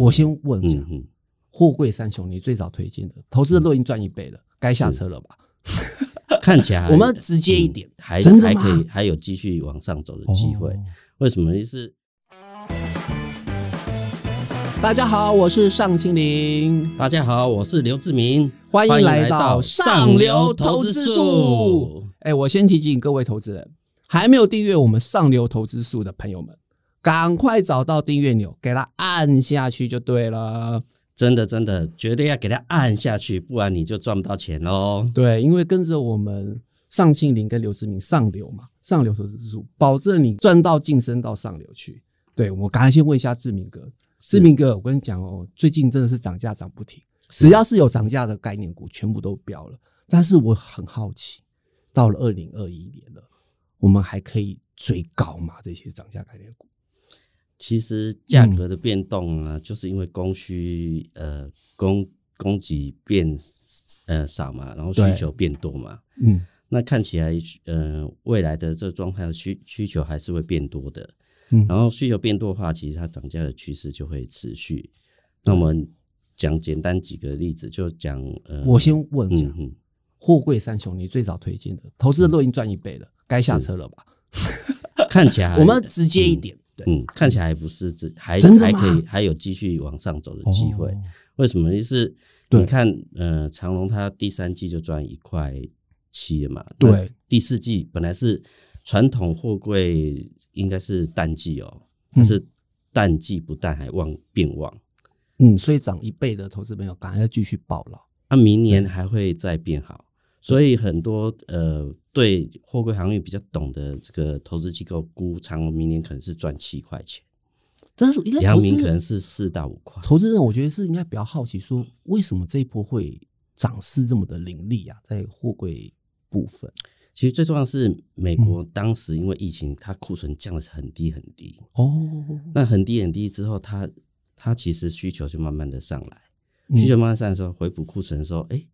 我先问一下，货柜三雄，你最早推荐的投资的都已经赚一倍了，该下车了吧？看起来 我们直接一点，嗯、还真的还可以，还有继续往上走的机会。哦、为什么？就是大家好，我是尚青林。大家好，我是刘志明。欢迎来到上流投资术。哎，我先提醒各位投资人，还没有订阅我们上流投资术的朋友们，赶快找到订阅钮，给它按下去就对了。真的，真的，绝对要给它按下去，不然你就赚不到钱哦。对，因为跟着我们尚庆林跟刘志明上流嘛，上流投资术，保证你赚到晋升到上流去。对，我赶快先问一下志明哥，志明哥，我跟你讲哦，最近真的是涨价涨不停，只要是有涨价的概念股，全部都飙了。但是我很好奇，到了二零二一年了，我们还可以追高吗？这些涨价概念股？其实价格的变动啊，就是因为供需呃供供给变呃少嘛，然后需求变多嘛。嗯，那看起来呃未来的这状态需需求还是会变多的。嗯，然后需求变多的话，其实它涨价的趋势就会持续。那我们讲简单几个例子，就讲呃，我先问一下，货柜三雄，你最早推荐的投资的都已经赚一倍了，该下车了吧？看起来 我们直接一点。嗯，看起来还不是只还还可以，还有继续往上走的机会。哦、为什么？就是你看，呃，长隆它第三季就赚一块七了嘛。对，第四季本来是传统货柜应该是淡季哦，但是淡季不但还旺变旺。嗯，所以涨一倍的投资朋友，赶快要继续抱了。那明年还会再变好。所以很多呃，对货柜航运比较懂的这个投资机构估长荣明年可能是赚七块钱，但是阳明可能是四到五块。投资人我觉得是应该比较好奇，说为什么这一波会涨势这么的凌厉啊？在货柜部分，其实最重要是美国当时因为疫情，它库存降得很低很低哦。那很低很低之后，它它其实需求就慢慢的上来，需求慢慢上来的时候，回补库存的时候，哎，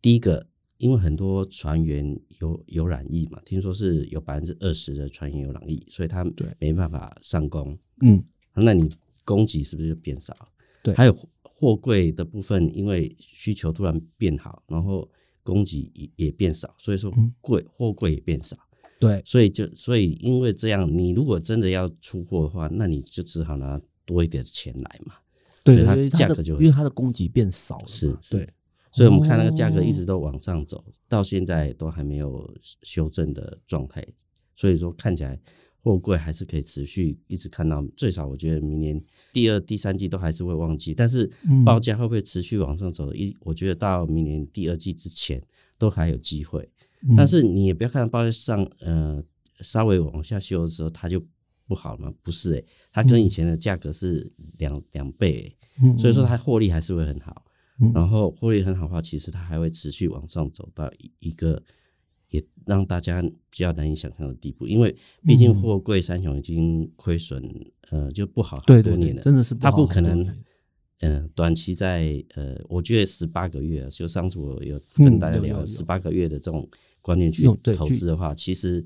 第一个。因为很多船员有有染疫嘛，听说是有百分之二十的船员有染疫，所以他没办法上工。嗯，那你供给是不是就变少？对，还有货柜的部分，因为需求突然变好，然后供给也也变少，所以说柜货柜也变少。对，所以就所以因为这样，你如果真的要出货的话，那你就只好拿多一点钱来嘛。对，它价格就因为它的供给变少了。是，对。所以，我们看那个价格一直都往上走，到现在都还没有修正的状态。所以说，看起来货柜还是可以持续一直看到，最少我觉得明年第二、第三季都还是会旺季。但是报价会不会持续往上走？一，我觉得到明年第二季之前都还有机会。但是你也不要看到报价上，呃，稍微往下修的时候，它就不好吗？不是诶、欸，它跟以前的价格是两两倍、欸，所以说它获利还是会很好。然后获利很好的话，其实它还会持续往上走到一个也让大家比较难以想象的地步，因为毕竟货柜三雄已经亏损，呃，就不好很多年了，真的是。它不可能，嗯、呃，短期在呃，我觉得十八个月，就上次我有跟大家聊十八个月的这种观念去投资的话，其实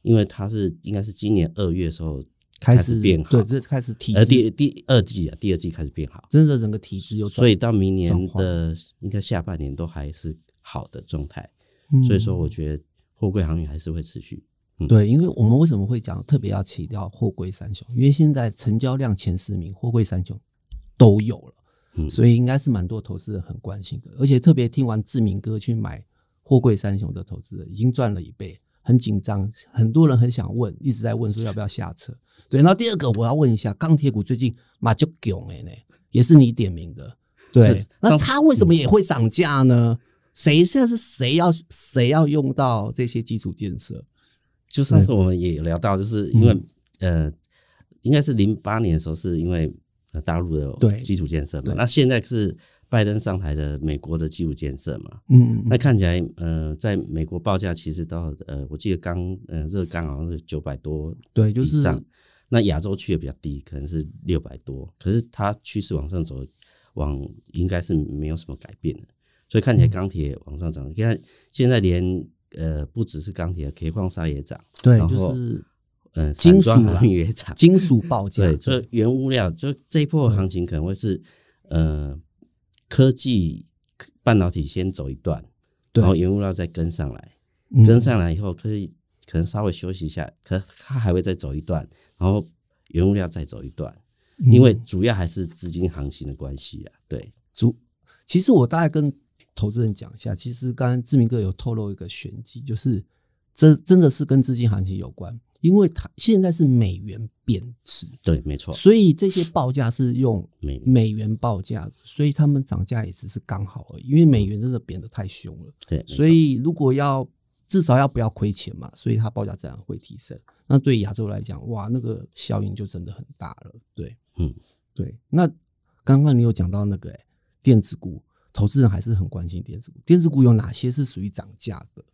因为它是应该是今年二月的时候。开始变好，对，这开始体质，呃，第第二季啊，第二季开始变好，真的整个体质有，所以到明年的应该下半年都还是好的状态，嗯、所以说我觉得货柜航运还是会持续。嗯、对，因为我们为什么会讲特别要起到货柜三雄？因为现在成交量前十名货柜三雄都有了，嗯、所以应该是蛮多投资人很关心的，而且特别听完志明哥去买货柜三雄的投资人已经赚了一倍。很紧张，很多人很想问，一直在问说要不要下车。对，然后第二个我要问一下，钢铁股最近马就囧哎呢，也是你点名的。对，那它为什么也会涨价呢？谁现在是谁要谁要用到这些基础建设？就上次我们也有聊到，就是因为、嗯、呃，应该是零八年的时候，是因为大陆的基础建设嘛，那现在是。拜登上台的美国的基础建设嘛，嗯，嗯那看起来，呃，在美国报价其实到，呃，我记得钢，呃，热钢好像是九百多，对，就是。那亚洲区也比较低，可能是六百多，可是它趋势往上走，往应该是没有什么改变的，所以看起来钢铁往上涨。你看现在连，呃，不只是钢铁，铁矿砂也涨，对，就是嗯，金属也涨，金属报价，对，就原物料，就这一波行情可能会是，呃，科技半导体先走一段，然后原物料再跟上来，跟上来以后可以可能稍微休息一下，可他还会再走一段，然后原物料再走一段，因为主要还是资金行情的关系啊，对，主其实我大概跟投资人讲一下，其实刚刚志明哥有透露一个玄机，就是这真的是跟资金行情有关。因为它现在是美元贬值，对，没错，所以这些报价是用美元。报价，所以他们涨价也只是刚好而已。因为美元真的贬得太凶了，对，所以如果要至少要不要亏钱嘛，所以它报价自然会提升。那对亚洲来讲，哇，那个效应就真的很大了。对，嗯，对。那刚刚你有讲到那个、欸、电子股，投资人还是很关心电子股。电子股有哪些是属于涨价的？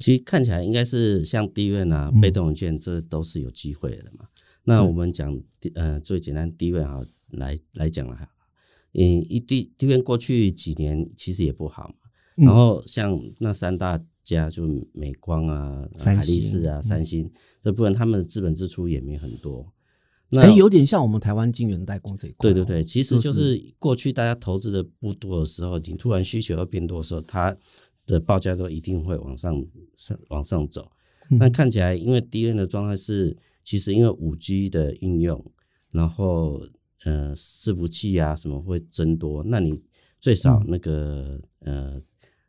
其实看起来应该是像低院啊、被动元件，这都是有机会的嘛。嗯、那我们讲，呃，最简单低院啊，来来讲了哈。嗯，一低低院过去几年其实也不好嘛。然后像那三大家，就美光啊、海力士啊、三星、嗯、这部分，他们的资本支出也没很多。那、欸、有点像我们台湾晶圆代工这一块。对对对，其实就是过去大家投资的不多的时候，你突然需求要变多的时候，它。的报价都一定会往上上往上走，那看起来因为低温的状态是，其实因为五 G 的应用，然后呃伺服器啊什么会增多，那你最少那个呃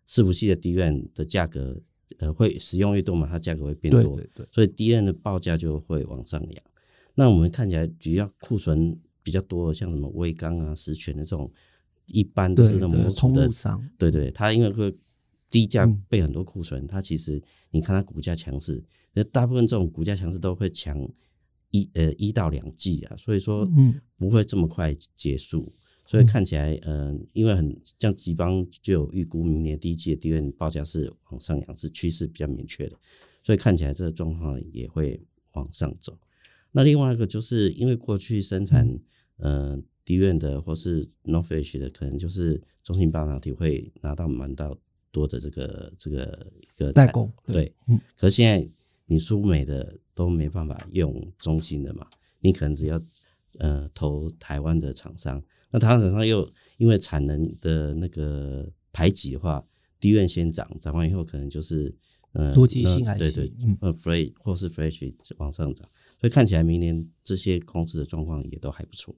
伺服器的低温的价格呃会使用越多嘛，它价格会变多，对对对，所以低温的报价就会往上扬。那我们看起来主要库存比较多的，像什么威刚啊、十銓的这种，一般都是那种模组的，对对，它因为会。低价备很多库存，嗯，它其实你看它股价强势，那大部分这种股价强势都会强一呃一到两季啊，所以说嗯不会这么快结束，所以看起来嗯、呃，因为很像吉邦就有预估明年第一季的低院报价是往上扬，是趋势比较明确的，所以看起来这个状况也会往上走。那另外一个就是因为过去生产嗯、呃、低院的或是 NOR Flash 的，可能就是中芯半导体会拿到蛮到。多的这个这个一个代工对，对，嗯，可是现在你输美的都没办法用中芯的嘛，你可能只要呃投台湾的厂商，那台湾厂商又因为产能的那个排挤的话，低院先涨，涨完以后可能就是呃多极性还对对，呃 fresh 或是 fresh 往上涨，所以看起来明年这些公司的状况也都还不错，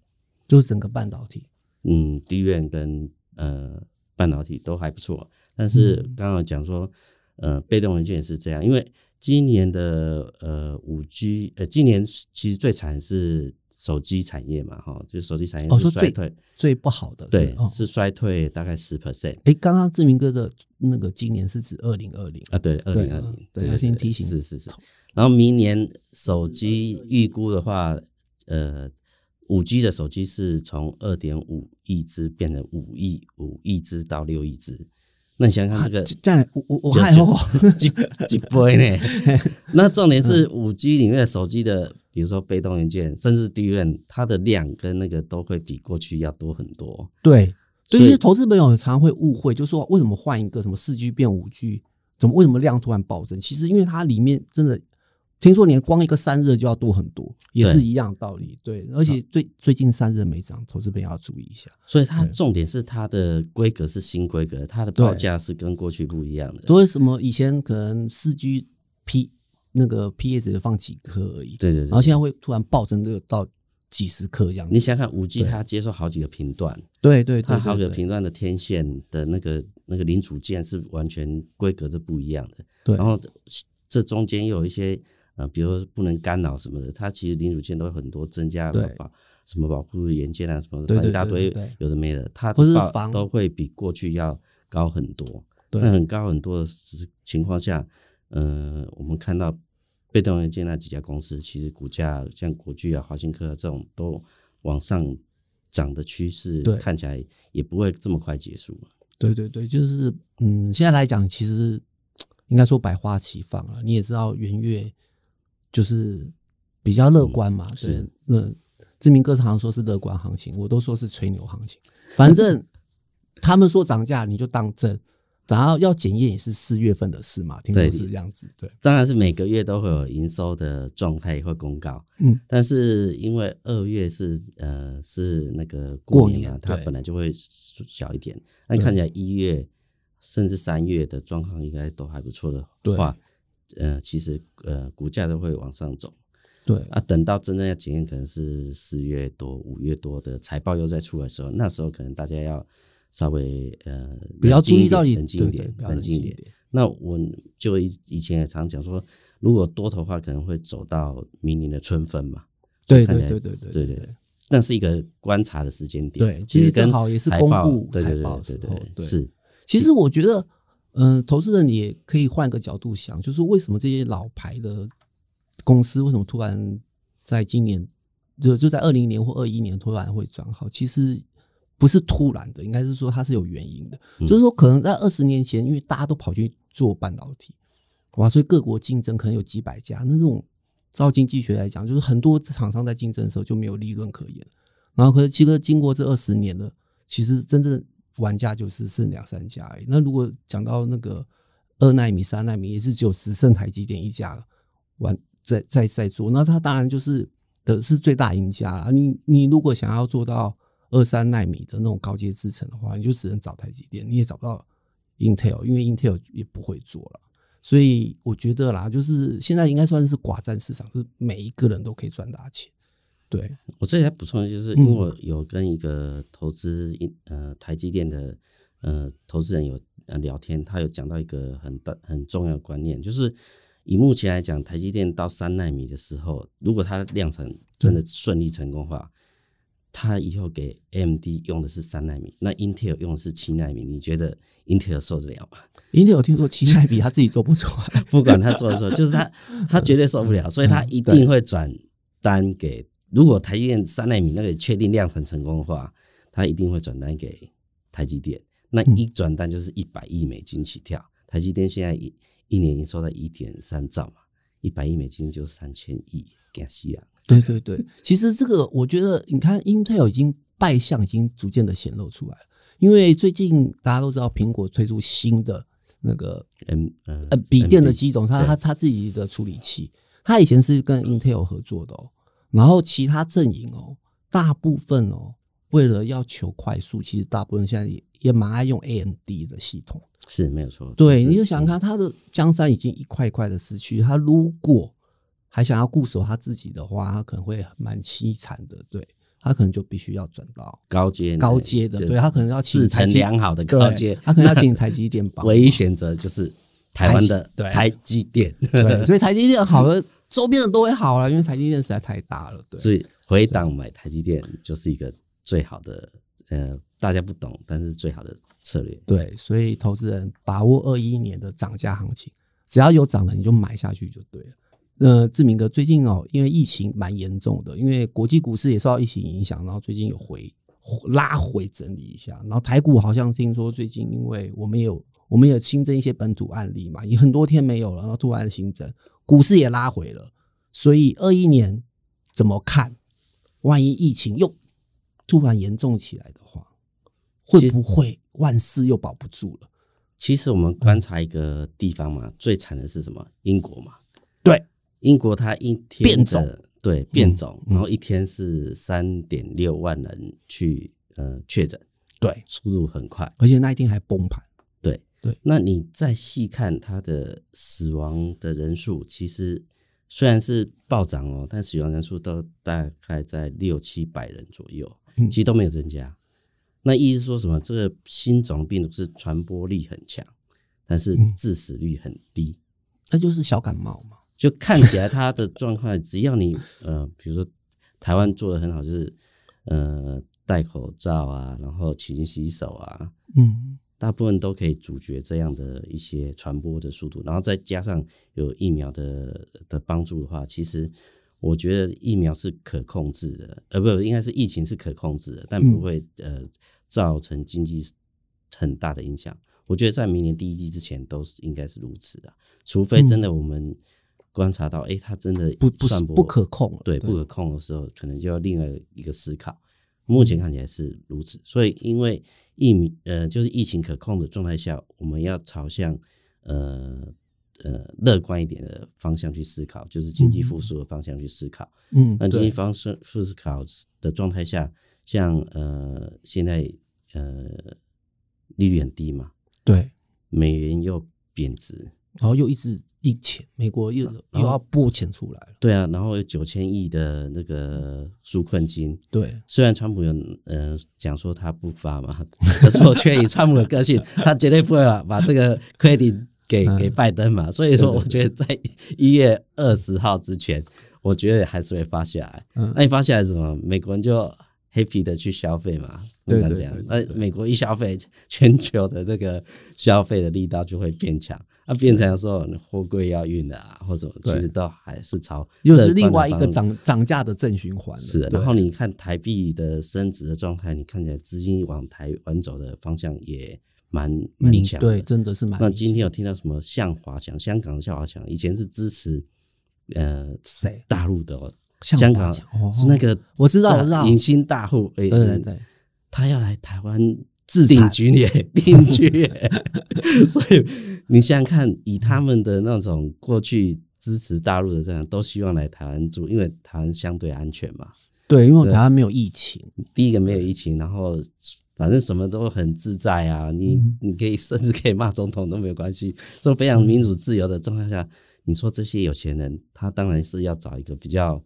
就是整个半导体，嗯，低院跟呃半导体都还不错。但是刚刚讲说，呃，被动元件也是这样，因为今年的呃五 G，呃，今年其实最惨是手机产业嘛，哈，就是手机产业是衰退，哦、最不好的，对，哦、是衰退大概十 percent。哎，刚刚志明哥的那个今年是指二零二零啊，对，二零二零，对，先提醒，是是是。然后明年手机预估的话，呃。五 G 的手机是从二点五亿只变成五亿五亿只到六亿只，那你想想这个，这样我我我还有几几倍呢？那重点是五 G 里面的手机的，比如说被动元件，甚至 DRAM，它的量跟那个都会比过去要多很多。对，所以投资朋友常常会误会，就是说为什么换一个什么四 G 变五 G，怎么为什么量突然暴增？其实因为它里面真的。听说连光一个散热就要多很多，也是一样道理。对，对而且最、嗯、最近散热没涨，投资朋友要注意一下。所以它重点是它的规格是新规格，它的报价是跟过去不一样的。所以什么以前可能四 G P 那个 PS 的放几颗而已，对对对，然后现在会突然暴增到到几十颗这样子。你想想五 G 它接受好几个频段，对对，它好几个频段的天线的那个那个零组件是完全规格是不一样的。对，然后这中间又有一些。呃，比如说不能干扰什么的，它其实零组件都有很多增加什么保护元件啊什么的，一大堆有的没的，它都都会比过去要高很多。那很高很多的情况下，嗯、呃，我们看到被动元件那几家公司，其实股价像国巨啊、华新科啊这种都往上涨的趋势，看起来也不会这么快结束。对对对，就是嗯，现在来讲，其实应该说百花齐放了。你也知道元月。就是比较乐观嘛，对、嗯，那志明哥常说是乐观行情，我都说是吹牛行情。反正 他们说涨价，你就当真；然后要检验也是四月份的事嘛，听说是这样子。对，当然是每个月都会有营收的状态会公告。嗯，但是因为二月是呃是那个过年嘛，年它本来就会小一点。那看起来一月甚至三月的状况应该都还不错的话，呃，其实呃股价都会往上走。对啊，等到真正要检验，可能是四月多、五月多的财报又再出来的时候，那时候可能大家要。稍微呃比较注意到，冷静一点，冷静一点。那我就以以前也常讲说，如果多头的话，可能会走到明年的春分嘛。对对对对对对对，那是一个观察的时间点。对，其实正好也是公布财报的时候。对，是。其实我觉得，嗯，投资人也可以换个角度想，就是为什么这些老牌的公司，为什么突然在今年就就在二零年或二一年突然会转好？其实。不是突然的，应该是说它是有原因的。嗯、就是说，可能在二十年前，因为大家都跑去做半导体，哇，所以各国竞争可能有几百家。那这种照经济学来讲，就是很多厂商在竞争的时候就没有利润可言。然后，可是其实经过这二十年了，其实真正玩家就是剩两三家而已。那如果讲到那个二纳米、三纳米，也是只有只剩台积电一家玩在在在做，那它当然就是的是最大赢家了。你你如果想要做到。二三纳米的那种高阶制程的话，你就只能找台积电，你也找不到 Intel，因为 Intel 也不会做了。所以我觉得啦，就是现在应该算是寡占市场，是每一个人都可以赚大钱。对，我这里来补充的就是，因为我有跟一个投资呃台积电的呃投资人有聊天，他有讲到一个很大很重要的观念，就是以目前来讲，台积电到三纳米的时候，如果它量产真的顺利成功的话。他以后给 AMD 用的是三纳米，那 Intel 用的是七纳米，你觉得 Intel 受得了吗？Intel 听说七纳米他自己做不出来，不管他做不做，就是他他绝对受不了，所以他一定会转单给。如果台积电三纳米那个确定量产成功的话，他一定会转单给台积电。那一转单就是一百亿美金起跳，台积电现在一一年营收在一点三兆嘛，一百亿美金就三千亿，给西啊。对对对，其实这个我觉得，你看 Intel 已经败相已经逐渐的显露出来了。因为最近大家都知道，苹果推出新的那个嗯呃笔电的机种，它它它自己的处理器，它以前是跟 Intel 合作的哦。然后其他阵营哦，大部分哦，为了要求快速，其实大部分现在也也蛮爱用 AMD 的系统，是没有错。对，你就想看它的江山已经一块一块的失去，它如果还想要固守他自己的话，他可能会蛮凄惨的。对，他可能就必须要转到高阶高阶的，对他可能要请制程良好的高阶，他可能要请台积电帮。唯一选择就是台湾的 台积电，对，所以台积电好了，周边的都会好了，因为台积电实在太大了。对，所以回档买台积电就是一个最好的，呃，大家不懂，但是最好的策略。对，所以投资人把握二一年的涨价行情，只要有涨的你就买下去就对了。呃，志明哥最近哦，因为疫情蛮严重的，因为国际股市也受到疫情影响，然后最近有回拉回整理一下，然后台股好像听说最近因为我们有我们有新增一些本土案例嘛，也很多天没有了，然后突然新增，股市也拉回了，所以二一年怎么看？万一疫情又突然严重起来的话，会不会万事又保不住了？其实我们观察一个地方嘛，嗯、最惨的是什么？英国嘛，对。英国它一天变种，对变种，然后一天是三点六万人去呃确诊，对，速度很快，而且那一天还崩盘，对。对。那你再细看它的死亡的人数，其实虽然是暴涨哦，但死亡人数都大概在六七百人左右，其实都没有增加。那意思是说什么？这个新种病毒是传播力很强，但是致死率很低，那就是小感冒嘛。就看起来他的状况，只要你 呃，比如说台湾做的很好，就是呃戴口罩啊，然后勤洗手啊，嗯，大部分都可以阻绝这样的一些传播的速度，然后再加上有疫苗的的帮助的话，其实我觉得疫苗是可控制的，呃，不，应该是疫情是可控制的，但不会呃造成经济很大的影响。我觉得在明年第一季之前都是应该是如此的，除非真的我们。观察到，哎、欸，它真的不不不可控，对，不可控的时候，可能就要另外一个思考。目前看起来是如此。所以因为疫民呃就是疫情可控的状态下，我们要朝向呃呃乐观一点的方向去思考，就是经济复苏的方向去思考。嗯，那经济方式复思考的状态下，像呃现在呃利率很低嘛，对，美元又贬值，然后又一直。印钱，美国又又要拨钱出来了。对啊，然后有九千亿的那个纾困金。对，虽然川普有呃讲说他不发嘛，可是我却以川普的个性，他绝对不会把把这个 credit 给给拜登嘛。所以说，我觉得在一月二十号之前，我觉得还是会发下来。那你发下来是什么？美国人就 happy 的去消费嘛，不管怎样。那美国一消费，全球的这个消费的力道就会变强。它、啊、变成说货柜要运的啊，或者其实都还是朝又是另外一个涨涨价的正循环。是的，然后你看台币的升值的状态，你看起来资金往台湾走的方向也蛮明强。对，真的是蛮。那今天有听到什么向华强？香港的向华强以前是支持呃谁大陆的、哦？香港是那个我知道，我知道影星大户，哎、欸，对对对，他要来台湾。自定居也 定居，所以你想想看，以他们的那种过去支持大陆的这样，都希望来台湾住，因为台湾相对安全嘛。对，因为台湾没有疫情，第一个没有疫情，然后反正什么都很自在啊。你你可以甚至可以骂总统都没有关系，所以非常民主自由的状态下，你说这些有钱人，他当然是要找一个比较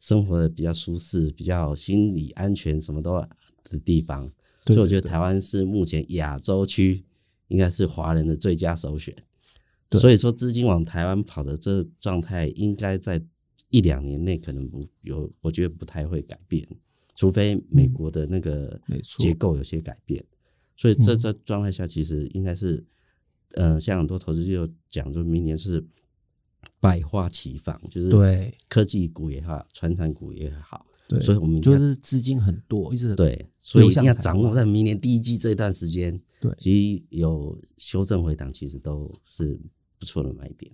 生活的比较舒适、比较心理安全什么都的地方。所以我觉得台湾是目前亚洲区应该是华人的最佳首选。所以说资金往台湾跑的这状态，应该在一两年内可能不有，我觉得不太会改变，除非美国的那个结构有些改变。所以这这状态下，其实应该是，呃，像很多投资就讲，就明年是百花齐放，就是对科技股也好，传产股也好。对，所以我们就是资金很多，一直对，所以一定要掌握在明年第一季这一段时间。对，其实有修正回档，其实都是不错的买点。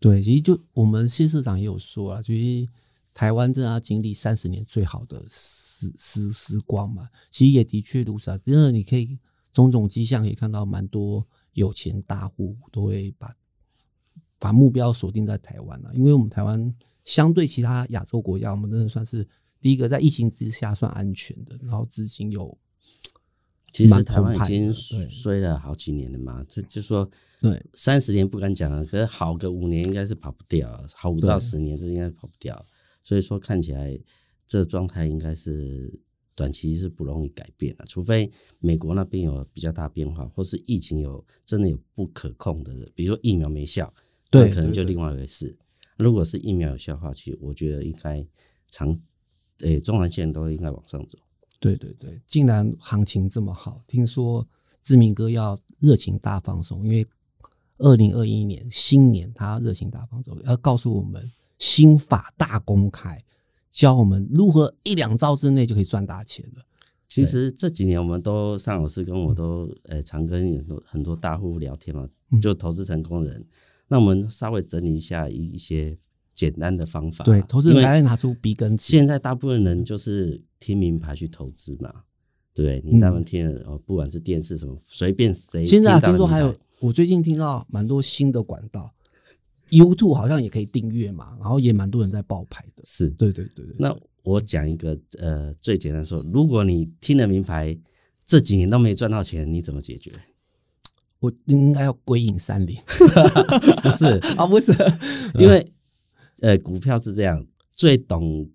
对，其实就我们谢市长也有说啊，就是台湾正要经历三十年最好的时时时光嘛。其实也的确如此啊，真的你可以种种迹象可以看到，蛮多有钱大户都会把把目标锁定在台湾了，因为我们台湾相对其他亚洲国家，我们真的算是。第一个在疫情之下算安全的，然后资金有，其实台湾已经衰了好几年了嘛，这就说对三十年不敢讲了，可是好个五年应该是跑不掉，好五到十年这应该跑不掉，所以说看起来这状态应该是短期是不容易改变的，除非美国那边有比较大变化，或是疫情有真的有不可控的，比如说疫苗没效，对，可能就另外一回事。如果是疫苗有效的话，其实我觉得应该长。对，中南线都应该往上走。对对对，竟然行情这么好，听说志明哥要热情大放送，因为二零二一年新年他热情大放送，要告诉我们心法大公开，教我们如何一两招之内就可以赚大钱了。其实这几年我们都尚老师跟我都呃常跟很多很多大户聊天嘛，就投资成功人，那我们稍微整理一下一些。简单的方法，对，投资人还会拿出笔跟纸。现在大部分人就是听名牌去投资嘛，对，你大部分听哦，不管是电视什么，随便谁。现在听说还有，我最近听到蛮多新的管道，YouTube 好像也可以订阅嘛，然后也蛮多人在报牌的。是，对对对对。那我讲一个呃，最简单说，如果你听了名牌这几年都没赚到钱，你怎么解决？我应该要归隐山林，不是啊，不是，因为。呃，股票是这样，最懂。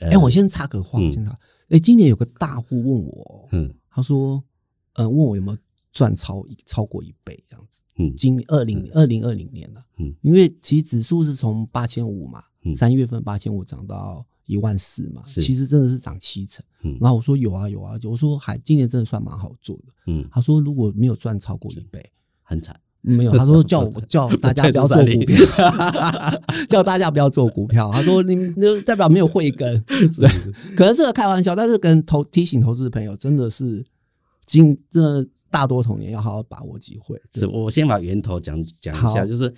哎、呃欸，我先插个话，嗯、先插。哎、欸，今年有个大户问我，嗯，他说，呃，问我有没有赚超超过一倍这样子。嗯，今二零二零二零年了，嗯，因为其实指数是从八千五嘛，三、嗯、月份八千五涨到一万四嘛，其实真的是涨七成。嗯，然后我说有啊有啊，我说还今年真的算蛮好做的。嗯，他说如果没有赚超过一倍，很惨。没有，他说叫我叫 大家不要做股票，叫大家不要做股票。他说你那代表没有慧根，对，可能是个开玩笑，但是跟投提醒投资朋友，真的是今这大多头年要好好把握机会。是我先把源头讲讲一下，就是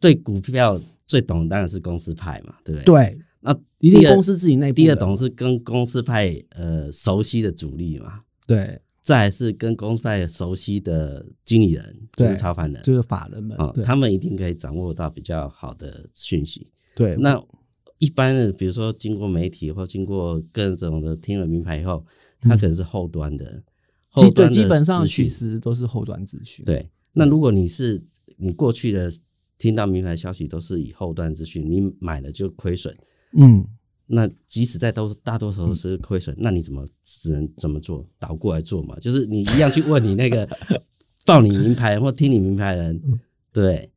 对股票最懂当然是公司派嘛，对不对？对，那一定公司自己内部。第二懂是跟公司派呃熟悉的主力嘛，对。再来是跟公司派熟悉的经理人，就是操盘人，就是法人们啊，他们一定可以掌握到比较好的讯息。对，那一般的，比如说经过媒体或经过各种的听了名牌以后，他可能是后端的，嗯、后端的基本上其实都是后端资讯。对，那如果你是你过去的听到名牌消息都是以后端资讯，你买了就亏损。嗯。那即使在都大多数都是亏损，那你怎么只能怎么做？倒过来做嘛，就是你一样去问你那个 报你名牌或听你名牌人，对，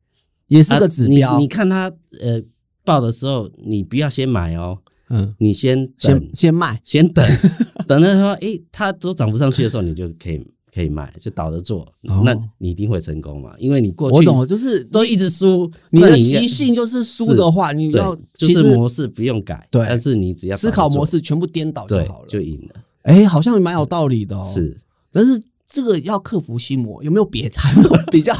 也是个指标。啊、你你看他呃报的时候，你不要先买哦，嗯，你先先先卖，先等，等到说诶，他都涨不上去的时候，你就可以。可以卖，就倒着做，哦，那你一定会成功嘛？因为你过去我懂，就是都一直输，你的习性就是输的话，你要就是模式不用改，对，但是你只要思考模式全部颠倒就好了，就赢了。哎，欸，好像蛮有道理的哦。是，但是这个要克服心魔，有没有别的比较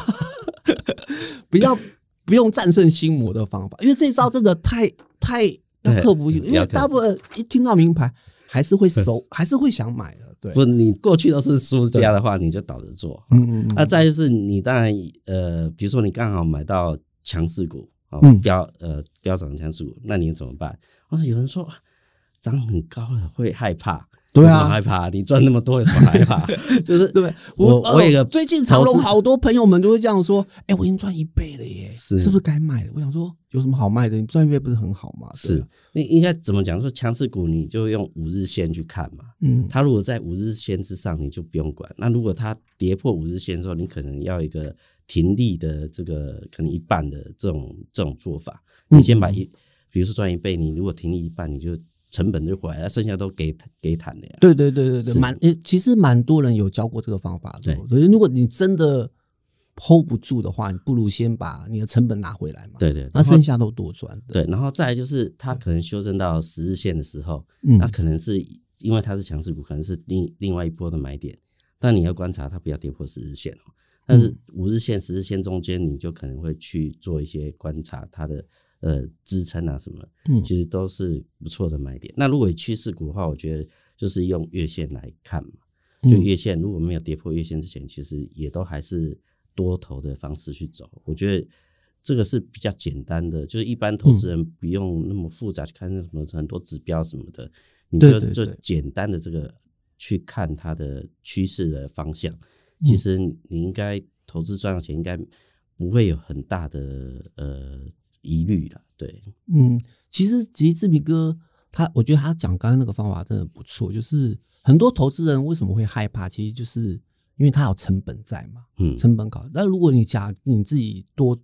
比较不用战胜心魔的方法？因为这招真的太太要克服心，因为大部分一听到名牌还是会收，还是会想买的。对，不，你过去都是输家的话，你就倒着做。嗯嗯，嗯。那再就是，你当然呃，比如说你刚好买到强势股啊，标呃标涨强势股，那你怎么办？啊，有人说涨很高了会害怕。对啊，害怕你赚那么多有什么害怕？就是对我我，我有个最近长隆好多朋友们都会这样说，哎、欸，我已经赚一倍了耶，是是不是该卖了？我想说有什么好卖的？你赚一倍不是很好吗？是，你应该怎么讲？说强势股你就用五日线去看嘛，嗯，它如果在五日线之上，你就不用管。那如果它跌破五日线的时候，你可能要一个停利的这个可能一半的这种这种做法，你先把一，比如说赚一倍，你如果停利一半，你就。成本就回来了，剩下都给给谈的呀。对对对对对，蛮诶，其实蛮多人有教过这个方法的。所以如果你真的 hold 不住的话，你不如先把你的成本拿回来嘛。对对，那剩下都多赚。对，然后再来就是它可能修正到十日线的时候，那可能是因为它是强势股，可能是另另外一波的买点。但你要观察它不要跌破十日线哦。但是五日线、十日线中间，你就可能会去做一些观察它的。呃，支撑啊什么，嗯，其实都是不错的买点。那如果以趋势股的话，我觉得就是用月线来看嘛，就月线如果没有跌破月线之前，其实也都还是多头的方式去走。我觉得这个是比较简单的，就是一般投资人不用那么复杂去看那什么很多指标什么的，你就就简单的这个去看它的趋势的方向。其实你应该投资赚到钱，应该不会有很大的呃。疑虑的，对，嗯，其实其实志明哥他，我觉得他讲刚刚那个方法真的不错，就是很多投资人为什么会害怕，其实就是因为他有成本在嘛，嗯，成本高。那如果你假你自己多，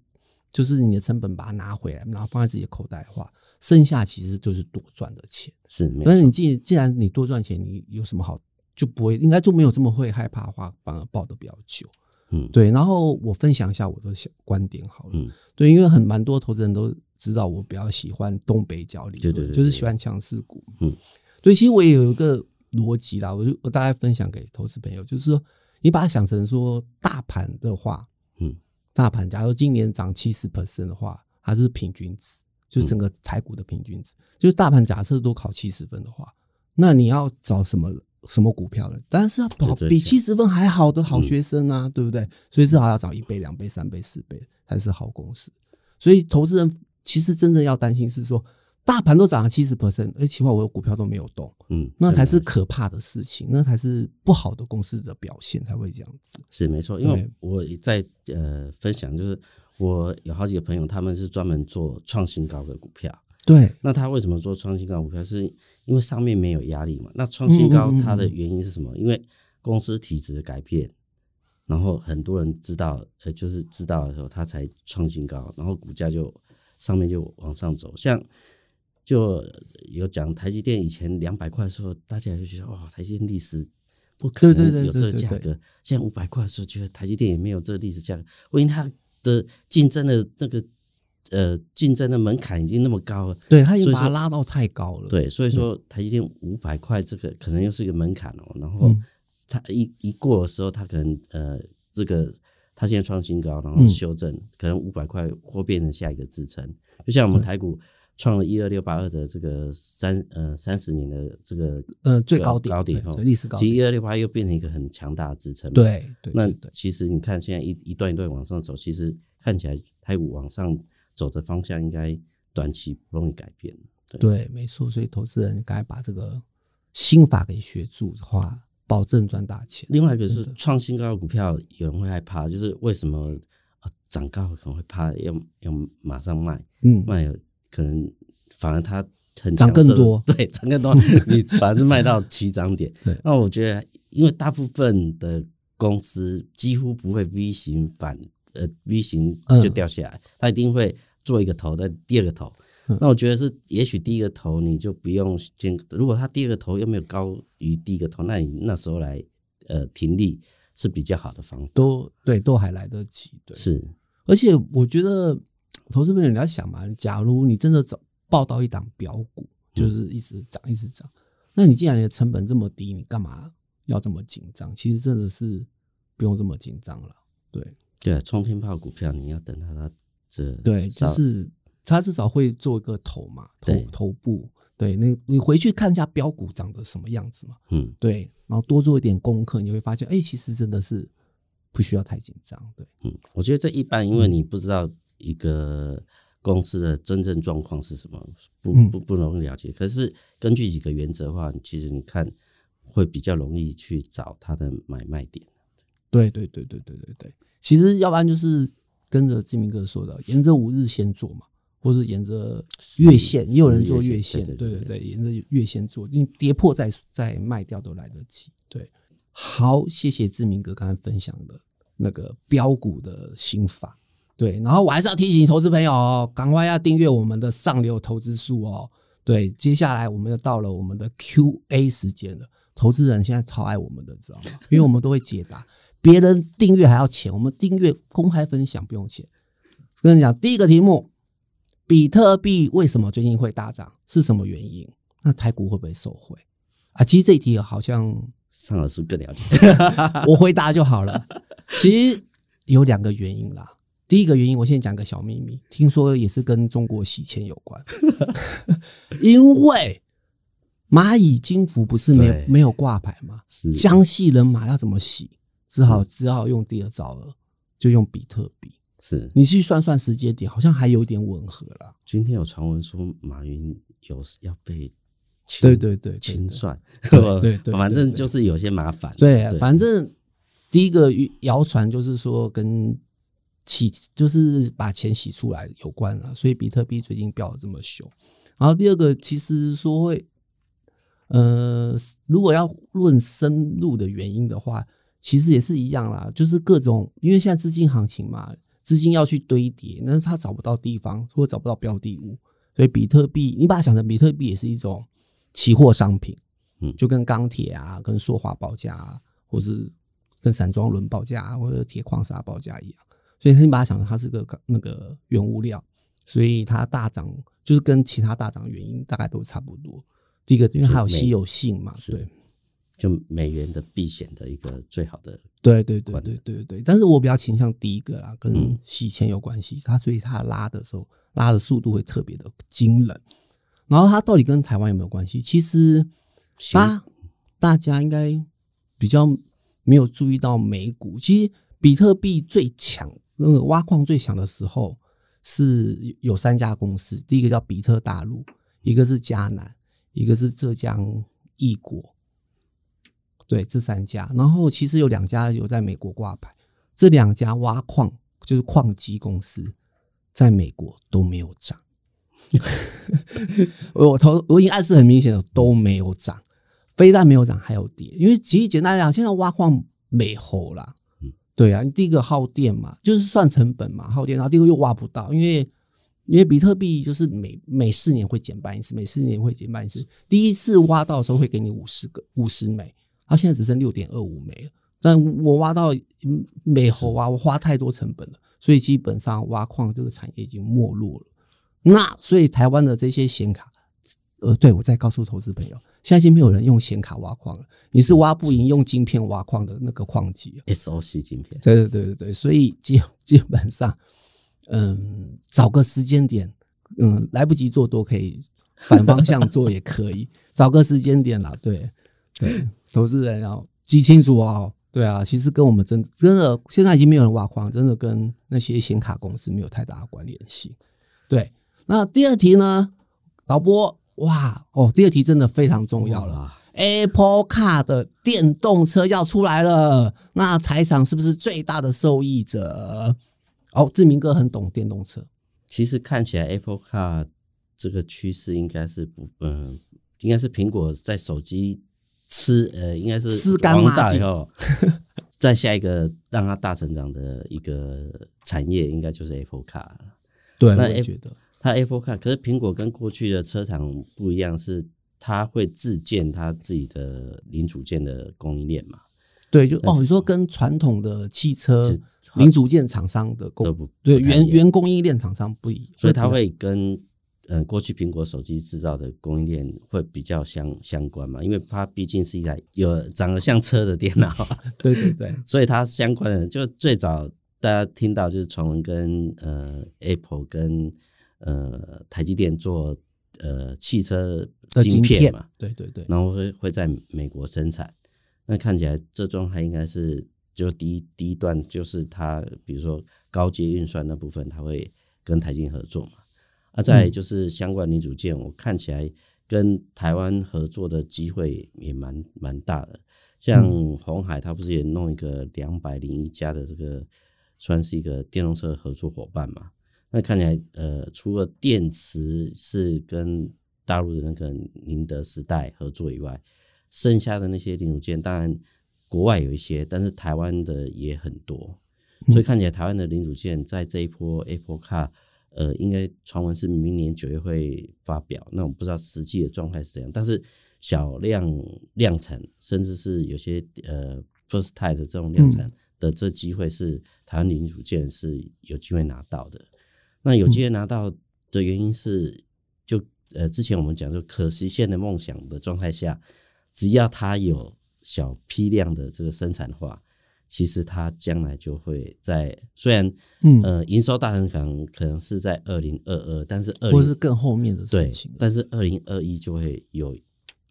就是你的成本把它拿回来，然后放在自己的口袋的话，剩下其实就是多赚的钱，是。但是你既既然你多赚钱，你有什么好就不会，应该就没有这么会害怕的话，反而抱得比较久。嗯，对，然后我分享一下我的小观点好了。嗯，对，因为很蛮多投资人都知道我比较喜欢东北角理论，对对对，就是喜欢强势股。嗯，对其实我也有一个逻辑啦，我就我大概分享给投资朋友，就是说你把它想成说大盘的话，嗯，大盘假如今年涨七十 percent 的话，它是平均值，就是整个台股的平均值，就是大盘假设都考七十分的话，那你要找什么？什么股票的？当然是要保比七十分还好的好学生啊，嗯、对不对？所以至少要找一倍、两倍、三倍、四倍才是好公司。所以投资人其实真正要担心是说，大盘都涨了七十 percent，而奇怪我的股票都没有动，嗯，那才是可怕的事情，那才是不好的公司的表现才会这样子。是没错，因为我在呃分享，就是我有好几个朋友，他们是专门做创新高的股票。对，那他为什么做创新高股票？是因为上面没有压力嘛？那创新高它的原因是什么？因为公司体质的改变，然后很多人知道，呃，就是知道的时候，它才创新高，然后股价就上面就往上走。像就有讲台积电以前两百块的时候，大家就觉得哇，台积电历史不可能有这个价格。现在五百块的时候，觉得台积电也没有这个历史价格，因为它的竞争的那个。呃，竞争的门槛已经那么高了，对，他已经把它拉到太高了。对，所以说台积电五百块这个可能又是一个门槛哦。然后它一一过的时候，它可能呃，这个它现在创新高，然后修正，可能五百块或变成下一个支撑。就像我们台股创了一二六八二的这个三呃三十年的这个呃最高点高点哈，历史高点。其实一二六八又变成一个很强大的支撑。对对。那其实你看现在一一段一段往上走，其实看起来台股往上走的方向应该短期不容易改变。对，对没错。所以投资人该把这个心法给学住的话，保证赚大钱。另外一个是创新高的股票，有人会害怕，就是为什么涨高可能会怕要要马上卖，嗯，卖了可能反而它很涨更多，对，涨更多，你反而是卖到起涨点。对，那我觉得，因为大部分的公司几乎不会 V 型反呃 V 型就掉下来，嗯、它一定会做一个头，再第二个头。那我觉得是，也许第一个头你就不用先，如果他第二个头又没有高于第一个头，那你那时候来呃停利是比较好的方法。都对，都还来得及。对，是。而且我觉得投资朋友你要想嘛，假如你真的找报到一档标股，就是一直涨一直涨，那你既然你的成本这么低，你干嘛要这么紧张？其实真的是不用这么紧张了。对对，冲天炮股票你要等它它这对就是。他至少会做一个头嘛，头头部，对，那你回去看一下标股长得什么样子嘛，嗯，对，然后多做一点功课，你会发现，哎、欸，其实真的是不需要太紧张，对，嗯，我觉得这一般，因为你不知道一个公司的真正状况是什么，不不不容易了解。可是根据几个原则的话，其实你看会比较容易去找它的买卖点。对对对对对对对，其实要不然就是跟着志明哥说的，沿着五日线做嘛。或是沿着月线，也有人做月线，对对对，沿着月线做，你跌破再再卖掉都来得及。对，好，谢谢志明哥刚才分享的那个标股的心法。对，然后我还是要提醒投资朋友哦，赶快要订阅我们的上流投资术哦。对，接下来我们又到了我们的 Q&A 时间了，投资人现在超爱我们的，知道吗？因为我们都会解答，别人订阅还要钱，我们订阅公开分享不用钱。跟你讲，第一个题目。比特币为什么最近会大涨？是什么原因？那台股会不会受惠啊？其实这一题好像尚老师更了解，我回答就好了。其实有两个原因啦。第一个原因，我先讲个小秘密，听说也是跟中国洗钱有关。因为蚂蚁金服不是没有没有挂牌吗？是江西人马要怎么洗？只好只好用第二招了，就用比特币。是你去算算时间点，好像还有点吻合了。今天有传闻说马云有要被对对对清算，对对 对，反正就是有些麻烦。对，反正第一个谣传就是说跟洗就是把钱洗出来有关了，所以比特币最近飙的这么凶。然后第二个其实说会，呃，如果要论深入的原因的话，其实也是一样啦，就是各种因为现在资金行情嘛。资金要去堆叠，但是他找不到地方，或者找不到标的物，所以比特币，你把它想成比特币也是一种期货商品，嗯，就跟钢铁啊、跟塑化报价啊，或是跟散装轮报价啊，或者铁矿砂报价一样，所以你把它想成它是个那个原物料，所以它大涨就是跟其他大涨的原因大概都差不多。第一个，因为它有稀有性嘛，对。就美元的避险的一个最好的，对对对对对对，但是我比较倾向第一个啦，跟洗钱有关系，它所以它拉的时候拉的速度会特别的惊人。然后它到底跟台湾有没有关系？其实大大家应该比较没有注意到美股，其实比特币最强那个挖矿最强的时候是有三家公司，第一个叫比特大陆，一个是迦南，一个是浙江义国。对，这三家，然后其实有两家有在美国挂牌，这两家挖矿就是矿机公司，在美国都没有涨。我头我已经暗示很明显了，都没有涨，非但没有涨，还有跌。因为其实简单来讲，现在挖矿没猴啦。对啊，第一个耗电嘛，就是算成本嘛，耗电，然后第二个又挖不到，因为因为比特币就是每每四年会减半一次，每四年会减半一次，第一次挖到的时候会给你五十个五十枚。它现在只剩六点二五枚了，但我挖到美猴啊，我花太多成本了，所以基本上挖矿这个产业已经没落了。那所以台湾的这些显卡，呃，对，我再告诉投资朋友，现在已经没有人用显卡挖矿了，你是挖不赢用晶片挖矿的那个矿机，SOC 晶片。对对对对对，所以基 基本上，嗯，找个时间点嗯，来不及做多可以反方向做也可以，找个时间点啦。对对，投资人要记清楚哦。对啊，其实跟我们真的真的现在已经没有人挖矿，真的跟那些显卡公司没有太大的关联性。对，那第二题呢，导播哇哦，第二题真的非常重要了。Apple Car 的电动车要出来了，那台厂是不是最大的受益者？哦，志明哥很懂电动车。其实看起来 Apple Car 这个趋势应该是不，嗯，应该是苹果在手机吃，呃，应该是吃干大以后，再下一个让它大成长的一个产业，应该就是 Apple Car。对，那我觉得它 Apple Car，可是苹果跟过去的车厂不一样，是。它会自建它自己的零组件的供应链嘛？对，就哦，你说跟传统的汽车零组件厂商的供不对原原供应链厂商不一样，所以它会跟嗯、呃、过去苹果手机制造的供应链会比较相相关嘛？因为它毕竟是一台有长得像车的电脑，对对对，所以它相关的就最早大家听到就是传闻跟呃 Apple 跟呃台积电做。呃，汽车晶片嘛，对对对，然后会会在美国生产。那看起来这状态应该是就第一第一段就是它，比如说高阶运算那部分，它会跟台积合作嘛。啊，再就是相关零组件，我看起来跟台湾合作的机会也蛮蛮大的。像鸿海，它不是也弄一个两百零一家的这个，算是一个电动车合作伙伴嘛？那看起来，呃，除了电池是跟大陆的那个宁德时代合作以外，剩下的那些零组件，当然国外有一些，但是台湾的也很多，所以看起来台湾的零组件在这一波 Apple Car，呃，应该传闻是明年九月会发表，那我不知道实际的状态是怎样，但是小量量产，甚至是有些呃 First Type 的这种量产的这机会是台湾零组件是有机会拿到的。那有机会拿到的原因是，就呃之前我们讲就可实现的梦想的状态下，只要它有小批量的这个生产的话，其实它将来就会在虽然嗯呃营收大成长可能是在二零二二，但是二零或是更后面的事情，但是二零二一就会有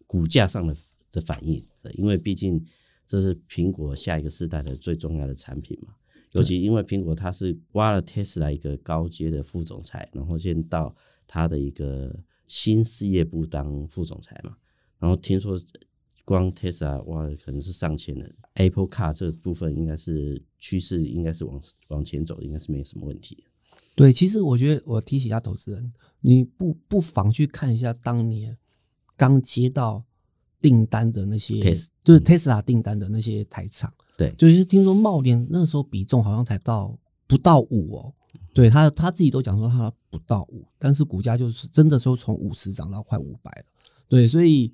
股价上的的反应，因为毕竟这是苹果下一个世代的最重要的产品嘛。尤其因为苹果它是挖了 Tesla 一个高阶的副总裁，然后先到他的一个新事业部当副总裁嘛。然后听说光 Tesla 哇可能是上千人，Apple Car 这部分应该是趋势，应该是往往前走，应该是没有什么问题。对，其实我觉得我提醒一下投资人，你不不妨去看一下当年刚接到订单的那些就是 Tesla 订单的那些台厂。对，就是听说茂联那个时候比重好像才到不到五哦，对他他自己都讲说他不到五，但是股价就是真的说从五十涨到快五百了，对，所以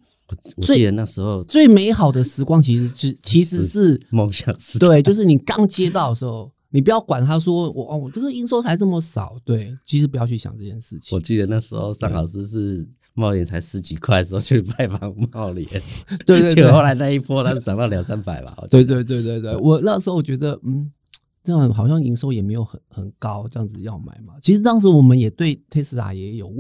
我记得那时候最美好的时光其实是其实是梦想时，对，就是你刚接到的时候，你不要管他说我哦，我这个营收才这么少，对，其实不要去想这件事情。我记得那时候尚老师是。茂联才十几块的时候去拜访茂联，对对 对，后来那一波它是涨到两三百吧。对对对对对，我那时候我觉得，嗯，这样好像营收也没有很很高，这样子要买嘛。其实当时我们也对特斯拉也有。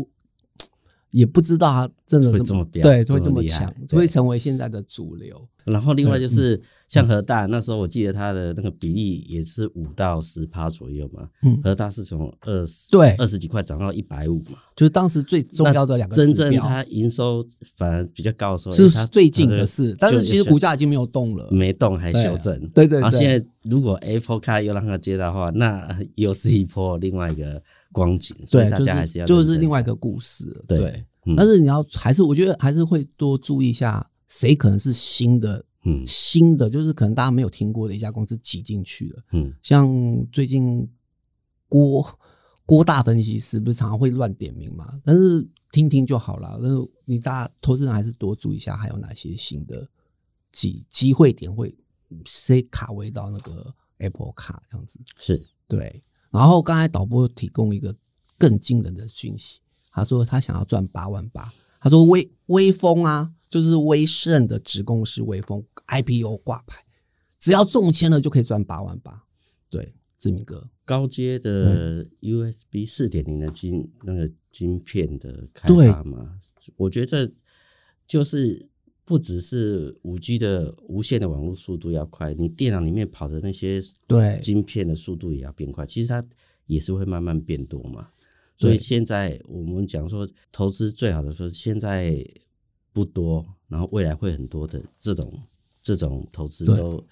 也不知道它真的会这么对，会这么强，会成为现在的主流。然后另外就是像核大那时候，我记得它的那个比例也是五到十趴左右嘛。嗯，和大是从二十对二十几块涨到一百五嘛，就是当时最重要的两个。真正它营收反而比较高的时候，是最近的事。但是其实股价已经没有动了，没动还修正。对对。然后现在如果 Apple Car 又让它接到的话，那又是一波另外一个。光景，所以大家还是要就是另外一个故事，对。但是你要还是我觉得还是会多注意一下，谁可能是新的，嗯，新的就是可能大家没有听过的一家公司挤进去了，嗯，像最近郭郭大分析师不是常常会乱点名嘛，但是听听就好了。但是你大家投资人还是多注意一下，还有哪些新的机机会点会谁卡位到那个 Apple 卡这样子，是。对。然后刚才导播提供一个更惊人的讯息，他说他想要赚八万八。他说威威风啊，就是威盛的子公司威风 IPO 挂牌，只要中签了就可以赚八万八。对，志明哥，高阶的 USB 四点零的晶那个晶片的开发嘛，我觉得这就是不只是五 G 的无线的网络速度要快，你电脑里面跑的那些对晶片的速度也要变快，其实它也是会慢慢变多嘛。所以现在我们讲说投资最好的说，现在不多，然后未来会很多的这种这种投资都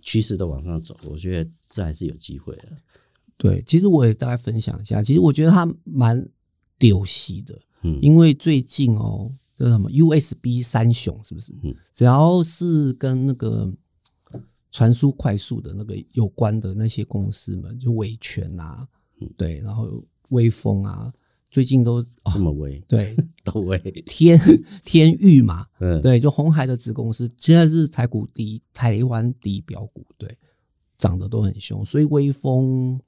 趋势都往上走，我觉得这还是有机会的。对，其实我也大概分享一下，其实我觉得它蛮丢戏的，嗯，因为最近哦，这什么 USB 三雄是不是？嗯，只要是跟那个传输快速的那个有关的那些公司们，就伟诠啊，嗯，对，然后。威风啊，最近都这么威，哦、对，都威。天天域嘛，嗯，对，就红海的子公司，现在是台股第一，台湾第一标股，对，涨得都很凶，所以威风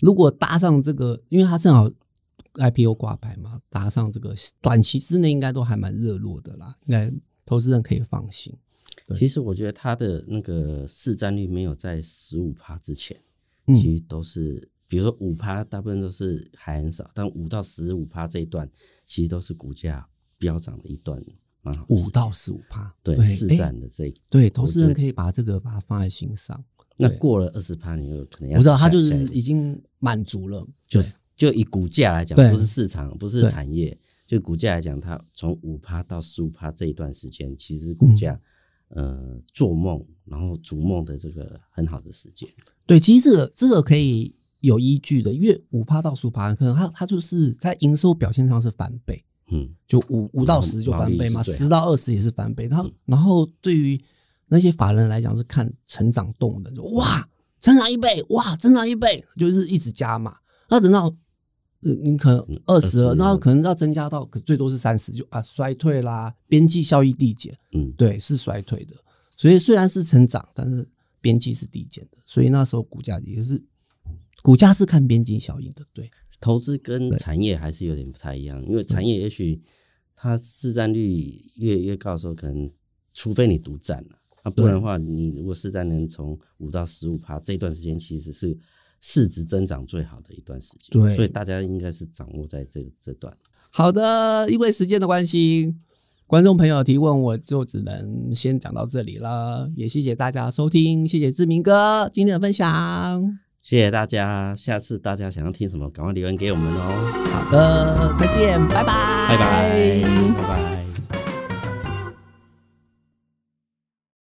如果搭上这个，因为它正好 IPO 挂牌嘛，搭上这个短期之内应该都还蛮热络的啦，应该投资人可以放心。其实我觉得它的那个市占率没有在十五趴之前，嗯、其实都是。比如说五趴，大部分都是还很少，但五到十五趴这一段，其实都是股价飙涨的一段。五到十五趴，对市占的这一对投资人可以把这个把它放在心上。那过了二十趴，你就可能要我知道，他就是已经满足了，就是就以股价来讲，不是市场，不是产业，就股价来讲，它从五趴到十五趴这一段时间，其实股价、嗯、呃做梦，然后逐梦的这个很好的时间。对，其实这个这个可以。有依据的，因为五趴到十五趴，可能它它就是在营收表现上是翻倍，嗯，就五五到十就翻倍嘛，十到二十也是翻倍。然后、嗯、然后对于那些法人来讲是看成长动能，就哇，成长一倍，哇，成长一倍，就是一直加码。那等到你可能二十二，然后可能要增加到可最多是三十，就啊衰退啦，边际效益递减，嗯，对，是衰退的。所以虽然是成长，但是边际是递减的，所以那时候股价也是。股价是看边际效应的，对，投资跟产业还是有点不太一样，因为产业也许它市占率越越高的时候，可能除非你独占了，啊，不然的话，你如果市占能从五到十五趴，这段时间其实是市值增长最好的一段时间，对，所以大家应该是掌握在这这段。好的，因为时间的关系，观众朋友提问我就只能先讲到这里了，也谢谢大家收听，谢谢志明哥今天的分享。谢谢大家，下次大家想要听什么，赶快留言给我们哦。好的，再见，拜拜，拜拜，拜拜。